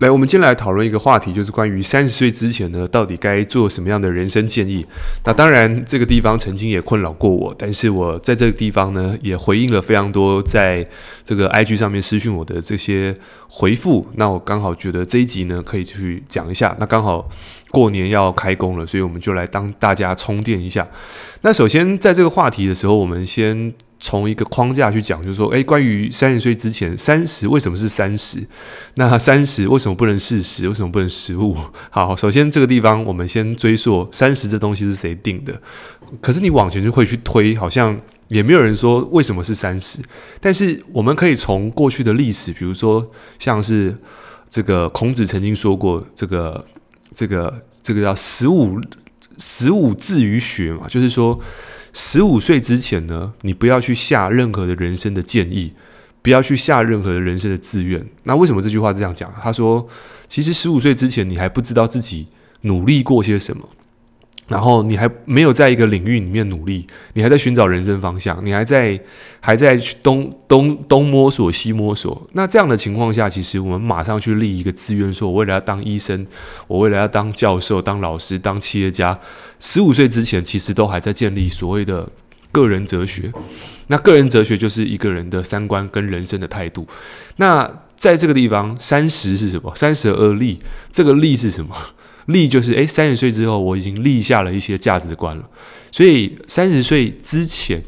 来，我们今天来讨论一个话题，就是关于三十岁之前呢，到底该做什么样的人生建议。那当然，这个地方曾经也困扰过我，但是我在这个地方呢，也回应了非常多在这个 IG 上面私讯我的这些回复。那我刚好觉得这一集呢，可以去讲一下。那刚好过年要开工了，所以我们就来当大家充电一下。那首先在这个话题的时候，我们先。从一个框架去讲，就是说，诶，关于三十岁之前，三十为什么是三十？那三十为什么不能四十？为什么不能十五？好，首先这个地方我们先追溯三十这东西是谁定的？可是你往前就会去推，好像也没有人说为什么是三十。但是我们可以从过去的历史，比如说像是这个孔子曾经说过，这个这个这个叫十五十五志于学嘛，就是说。十五岁之前呢，你不要去下任何的人生的建议，不要去下任何的人生的志愿。那为什么这句话这样讲？他说，其实十五岁之前，你还不知道自己努力过些什么。然后你还没有在一个领域里面努力，你还在寻找人生方向，你还在还在东东东摸索西摸索。那这样的情况下，其实我们马上去立一个志愿，说我为了要当医生，我为了要当教授、当老师、当企业家。十五岁之前，其实都还在建立所谓的个人哲学。那个人哲学就是一个人的三观跟人生的态度。那在这个地方，三十是什么？三十而立，这个立是什么？立就是诶，三十岁之后我已经立下了一些价值观了，所以三十岁之前，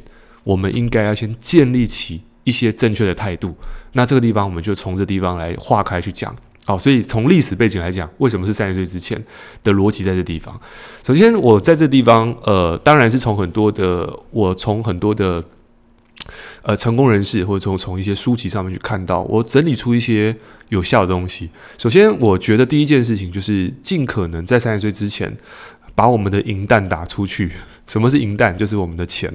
我们应该要先建立起一些正确的态度。那这个地方我们就从这地方来划开去讲。好，所以从历史背景来讲，为什么是三十岁之前的逻辑在这地方？首先，我在这地方，呃，当然是从很多的，我从很多的。呃，成功人士或者从从一些书籍上面去看到，我整理出一些有效的东西。首先，我觉得第一件事情就是尽可能在三十岁之前把我们的银弹打出去。什么是银弹？就是我们的钱。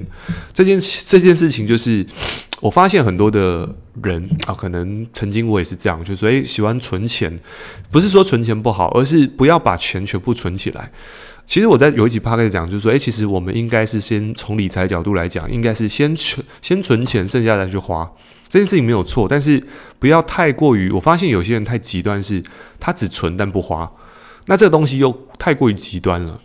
这件这件事情就是我发现很多的人啊，可能曾经我也是这样，就是说，诶，喜欢存钱，不是说存钱不好，而是不要把钱全部存起来。其实我在有一集 p o d 讲，就是说，诶，其实我们应该是先从理财角度来讲，应该是先存先存钱，剩下再去花。这件事情没有错，但是不要太过于。我发现有些人太极端，是他只存但不花，那这个东西又太过于极端了。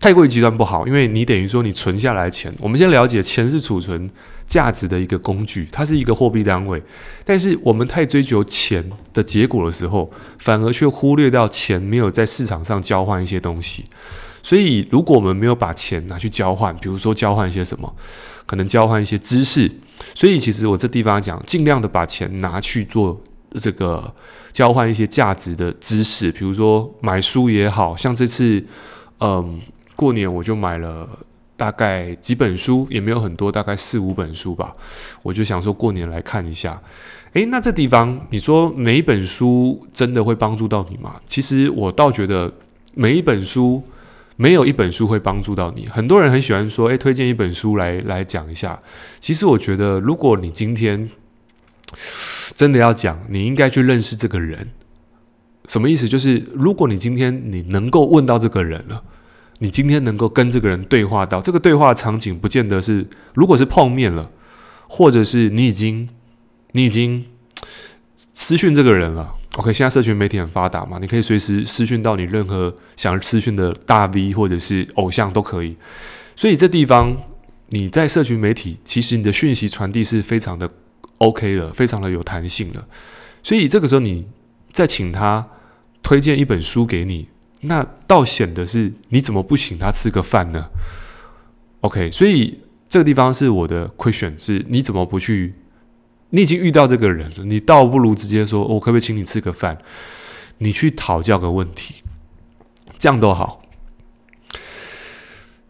太过于极端不好，因为你等于说你存下来钱，我们先了解钱是储存价值的一个工具，它是一个货币单位。但是我们太追求钱的结果的时候，反而却忽略掉钱没有在市场上交换一些东西。所以如果我们没有把钱拿去交换，比如说交换一些什么，可能交换一些知识。所以其实我这地方讲，尽量的把钱拿去做这个交换一些价值的知识，比如说买书也好，像这次，嗯。过年我就买了大概几本书，也没有很多，大概四五本书吧。我就想说过年来看一下。诶，那这地方你说每一本书真的会帮助到你吗？其实我倒觉得每一本书没有一本书会帮助到你。很多人很喜欢说，诶，推荐一本书来来讲一下。其实我觉得，如果你今天真的要讲，你应该去认识这个人。什么意思？就是如果你今天你能够问到这个人了。你今天能够跟这个人对话到这个对话场景，不见得是，如果是碰面了，或者是你已经你已经私讯这个人了。OK，现在社群媒体很发达嘛，你可以随时私讯到你任何想私讯的大 V 或者是偶像都可以。所以这地方你在社群媒体，其实你的讯息传递是非常的 OK 的，非常的有弹性的。所以这个时候你再请他推荐一本书给你。那倒显得是，你怎么不请他吃个饭呢？OK，所以这个地方是我的 question，是你怎么不去？你已经遇到这个人了，你倒不如直接说，我可不可以请你吃个饭？你去讨教个问题，这样都好。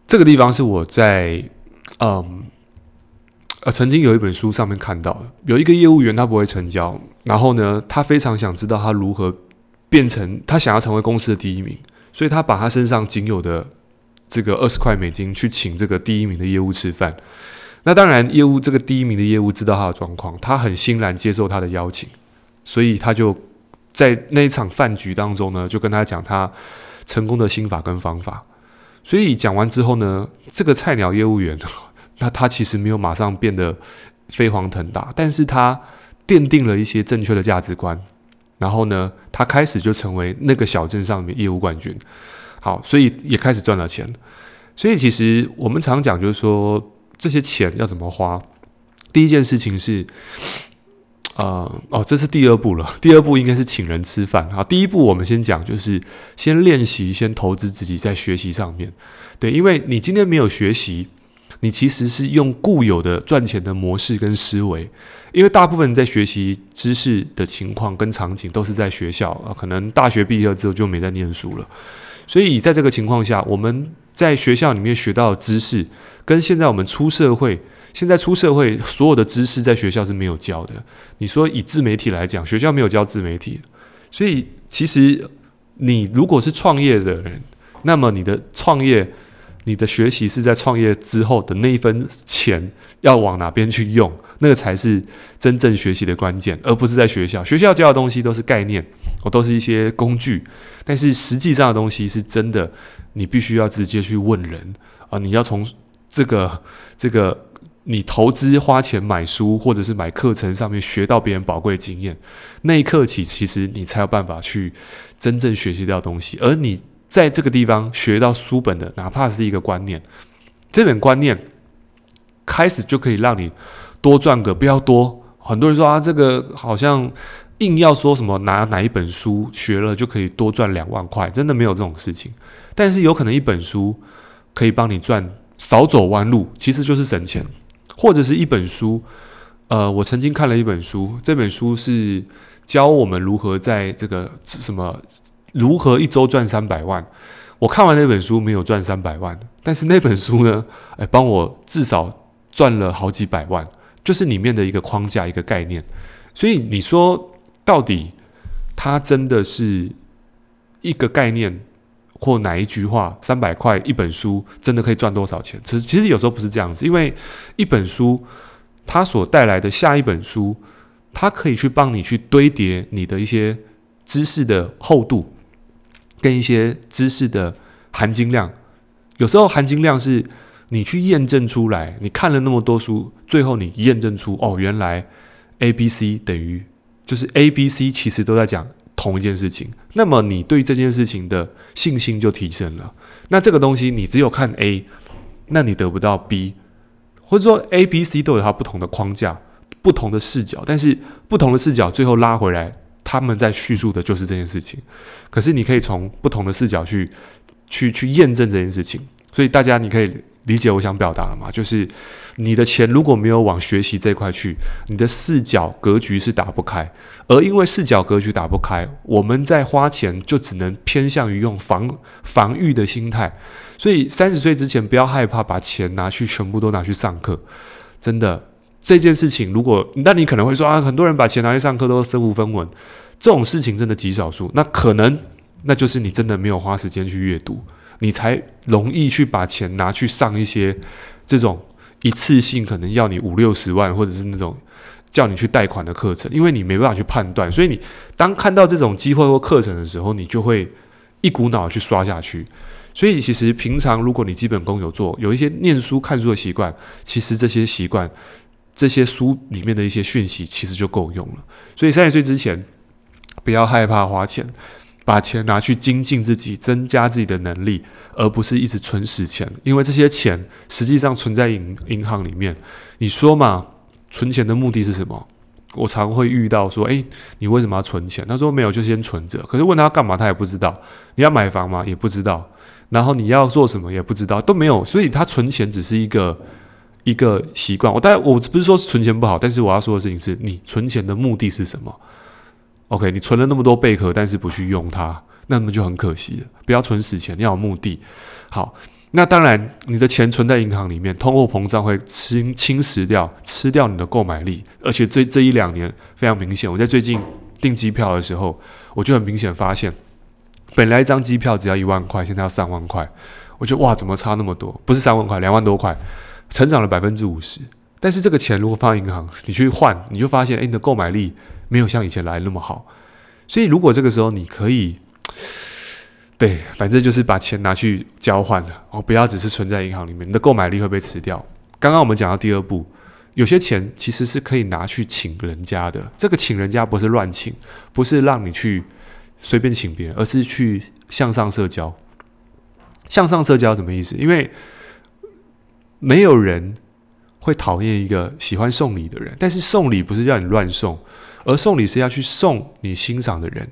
这个地方是我在嗯呃曾经有一本书上面看到的，有一个业务员他不会成交，然后呢，他非常想知道他如何。变成他想要成为公司的第一名，所以他把他身上仅有的这个二十块美金去请这个第一名的业务吃饭。那当然，业务这个第一名的业务知道他的状况，他很欣然接受他的邀请，所以他就在那一场饭局当中呢，就跟他讲他成功的心法跟方法。所以讲完之后呢，这个菜鸟业务员，那他其实没有马上变得飞黄腾达，但是他奠定了一些正确的价值观。然后呢，他开始就成为那个小镇上面业务冠军。好，所以也开始赚了钱。所以其实我们常讲，就是说这些钱要怎么花。第一件事情是，呃，哦，这是第二步了。第二步应该是请人吃饭。好，第一步我们先讲，就是先练习，先投资自己在学习上面。对，因为你今天没有学习，你其实是用固有的赚钱的模式跟思维。因为大部分人在学习知识的情况跟场景都是在学校啊，可能大学毕业之后就没再念书了。所以在这个情况下，我们在学校里面学到的知识，跟现在我们出社会，现在出社会所有的知识在学校是没有教的。你说以自媒体来讲，学校没有教自媒体，所以其实你如果是创业的人，那么你的创业。你的学习是在创业之后的那一分钱要往哪边去用，那个才是真正学习的关键，而不是在学校。学校教的东西都是概念，哦，都是一些工具，但是实际上的东西是真的，你必须要直接去问人啊！你要从这个这个你投资花钱买书或者是买课程上面学到别人宝贵经验，那一刻起，其实你才有办法去真正学习到东西，而你。在这个地方学到书本的，哪怕是一个观念，这本观念开始就可以让你多赚个不要多。很多人说啊，这个好像硬要说什么拿哪一本书学了就可以多赚两万块，真的没有这种事情。但是有可能一本书可以帮你赚少走弯路，其实就是省钱，或者是一本书。呃，我曾经看了一本书，这本书是教我们如何在这个什么。如何一周赚三百万？我看完那本书没有赚三百万，但是那本书呢，哎，帮我至少赚了好几百万，就是里面的一个框架、一个概念。所以你说到底，它真的是一个概念或哪一句话？三百块一本书真的可以赚多少钱？其实其实有时候不是这样子，因为一本书它所带来的下一本书，它可以去帮你去堆叠你的一些知识的厚度。跟一些知识的含金量，有时候含金量是你去验证出来，你看了那么多书，最后你验证出哦，原来 A、B、C 等于就是 A、B、C 其实都在讲同一件事情，那么你对这件事情的信心就提升了。那这个东西你只有看 A，那你得不到 B，或者说 A、B、C 都有它不同的框架、不同的视角，但是不同的视角最后拉回来。他们在叙述的就是这件事情，可是你可以从不同的视角去去去验证这件事情，所以大家你可以理解我想表达了吗？就是你的钱如果没有往学习这块去，你的视角格局是打不开，而因为视角格局打不开，我们在花钱就只能偏向于用防防御的心态，所以三十岁之前不要害怕把钱拿去全部都拿去上课，真的。这件事情，如果那你可能会说啊，很多人把钱拿去上课都身无分文，这种事情真的极少数。那可能那就是你真的没有花时间去阅读，你才容易去把钱拿去上一些这种一次性可能要你五六十万，或者是那种叫你去贷款的课程，因为你没办法去判断。所以你当看到这种机会或课程的时候，你就会一股脑去刷下去。所以其实平常如果你基本功有做，有一些念书看书的习惯，其实这些习惯。这些书里面的一些讯息其实就够用了，所以三十岁之前不要害怕花钱，把钱拿去精进自己，增加自己的能力，而不是一直存死钱。因为这些钱实际上存在银银行里面。你说嘛，存钱的目的是什么？我常会遇到说，诶，你为什么要存钱？他说没有，就先存着。可是问他干嘛，他也不知道。你要买房吗？也不知道。然后你要做什么也不知道，都没有。所以他存钱只是一个。一个习惯，我当然我不是说存钱不好，但是我要说的事情是你存钱的目的是什么？OK，你存了那么多贝壳，但是不去用它，那么就很可惜了。不要存死钱，要有目的。好，那当然你的钱存在银行里面，通货膨胀会侵侵蚀掉、吃掉你的购买力，而且这这一两年非常明显。我在最近订机票的时候，我就很明显发现，本来一张机票只要一万块，现在要三万块，我觉得哇，怎么差那么多？不是三万块，两万多块。成长了百分之五十，但是这个钱如果放银行，你去换，你就发现，哎，你的购买力没有像以前来那么好。所以，如果这个时候你可以，对，反正就是把钱拿去交换了，哦，不要只是存在银行里面，你的购买力会被吃掉。刚刚我们讲到第二步，有些钱其实是可以拿去请人家的。这个请人家不是乱请，不是让你去随便请别人，而是去向上社交。向上社交什么意思？因为没有人会讨厌一个喜欢送礼的人，但是送礼不是让你乱送，而送礼是要去送你欣赏的人，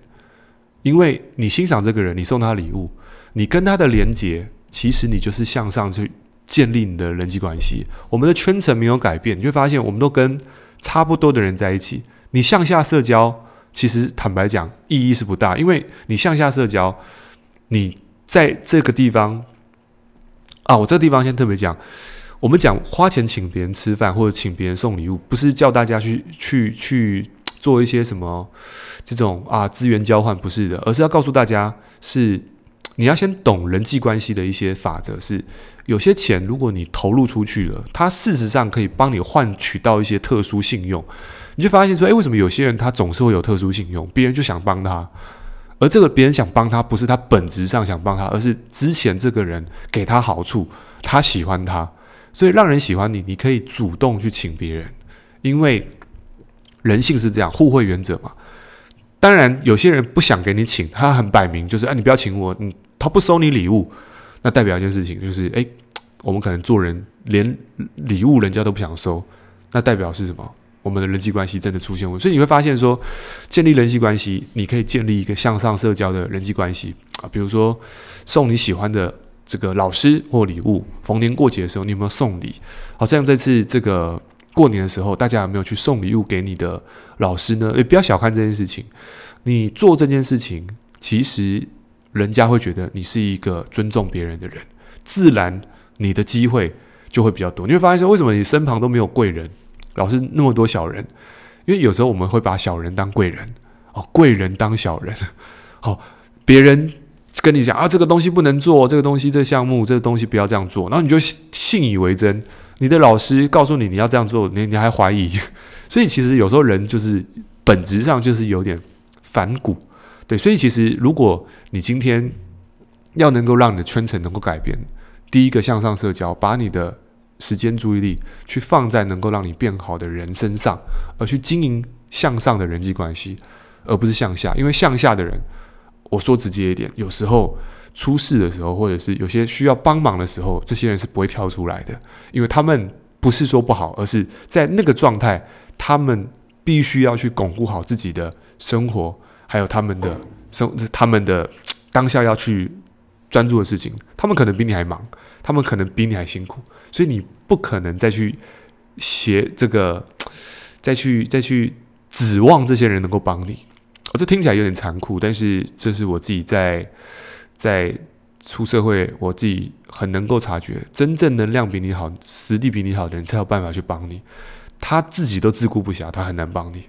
因为你欣赏这个人，你送他礼物，你跟他的连接，其实你就是向上去建立你的人际关系。我们的圈层没有改变，你会发现我们都跟差不多的人在一起。你向下社交，其实坦白讲意义是不大，因为你向下社交，你。在这个地方啊，我这个地方先特别讲，我们讲花钱请别人吃饭或者请别人送礼物，不是叫大家去去去做一些什么这种啊资源交换，不是的，而是要告诉大家是你要先懂人际关系的一些法则，是有些钱如果你投入出去了，它事实上可以帮你换取到一些特殊信用，你就发现说，诶，为什么有些人他总是会有特殊信用，别人就想帮他。而这个别人想帮他，不是他本质上想帮他，而是之前这个人给他好处，他喜欢他，所以让人喜欢你，你可以主动去请别人，因为人性是这样，互惠原则嘛。当然，有些人不想给你请，他很摆明就是，哎，你不要请我，嗯，他不收你礼物，那代表一件事情就是，哎，我们可能做人连礼物人家都不想收，那代表是什么？我们的人际关系真的出现问题，所以你会发现说，建立人际关系，你可以建立一个向上社交的人际关系啊。比如说，送你喜欢的这个老师或礼物，逢年过节的时候，你有没有送礼？好像这次这个过年的时候，大家有没有去送礼物给你的老师呢？也不要小看这件事情，你做这件事情，其实人家会觉得你是一个尊重别人的人，自然你的机会就会比较多。你会发现说，为什么你身旁都没有贵人？老是那么多小人，因为有时候我们会把小人当贵人哦，贵人当小人。好、别人跟你讲啊，这个东西不能做，这个东西这个项目这个东西不要这样做，然后你就信以为真。你的老师告诉你你要这样做，你你还怀疑。所以其实有时候人就是本质上就是有点反骨，对。所以其实如果你今天要能够让你的圈层能够改变，第一个向上社交，把你的。时间、注意力去放在能够让你变好的人身上，而去经营向上的人际关系，而不是向下。因为向下的人，我说直接一点，有时候出事的时候，或者是有些需要帮忙的时候，这些人是不会跳出来的，因为他们不是说不好，而是在那个状态，他们必须要去巩固好自己的生活，还有他们的生，他们的当下要去专注的事情。他们可能比你还忙，他们可能比你还辛苦。所以你不可能再去写这个，再去再去指望这些人能够帮你。这听起来有点残酷，但是这是我自己在在出社会，我自己很能够察觉，真正能量比你好、实力比你好的人才有办法去帮你。他自己都自顾不暇，他很难帮你。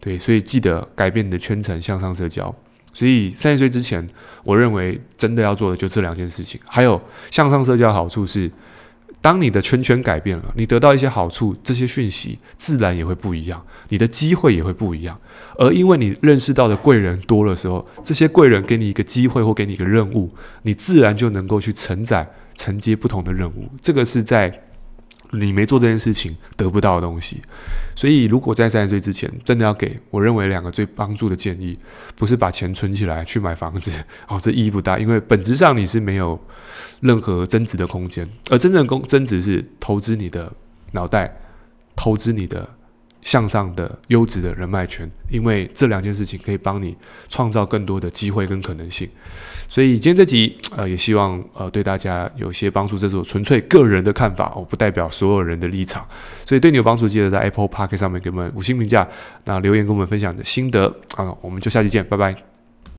对，所以记得改变你的圈层，向上社交。所以三十岁之前，我认为真的要做的就这两件事情。还有向上社交好处是。当你的圈圈改变了，你得到一些好处，这些讯息自然也会不一样，你的机会也会不一样。而因为你认识到的贵人多的时候，这些贵人给你一个机会或给你一个任务，你自然就能够去承载、承接不同的任务。这个是在。你没做这件事情得不到的东西，所以如果在三十岁之前，真的要给我认为两个最帮助的建议，不是把钱存起来去买房子，哦，这意义不大，因为本质上你是没有任何增值的空间，而真正的增增值是投资你的脑袋，投资你的。向上的优质的人脉圈，因为这两件事情可以帮你创造更多的机会跟可能性。所以今天这集呃，也希望呃对大家有些帮助。这是我纯粹个人的看法，我不代表所有人的立场。所以对你有帮助，记得在 Apple Podcast 上面给我们五星评价，那留言跟我们分享你的心得啊，我们就下期见，拜拜。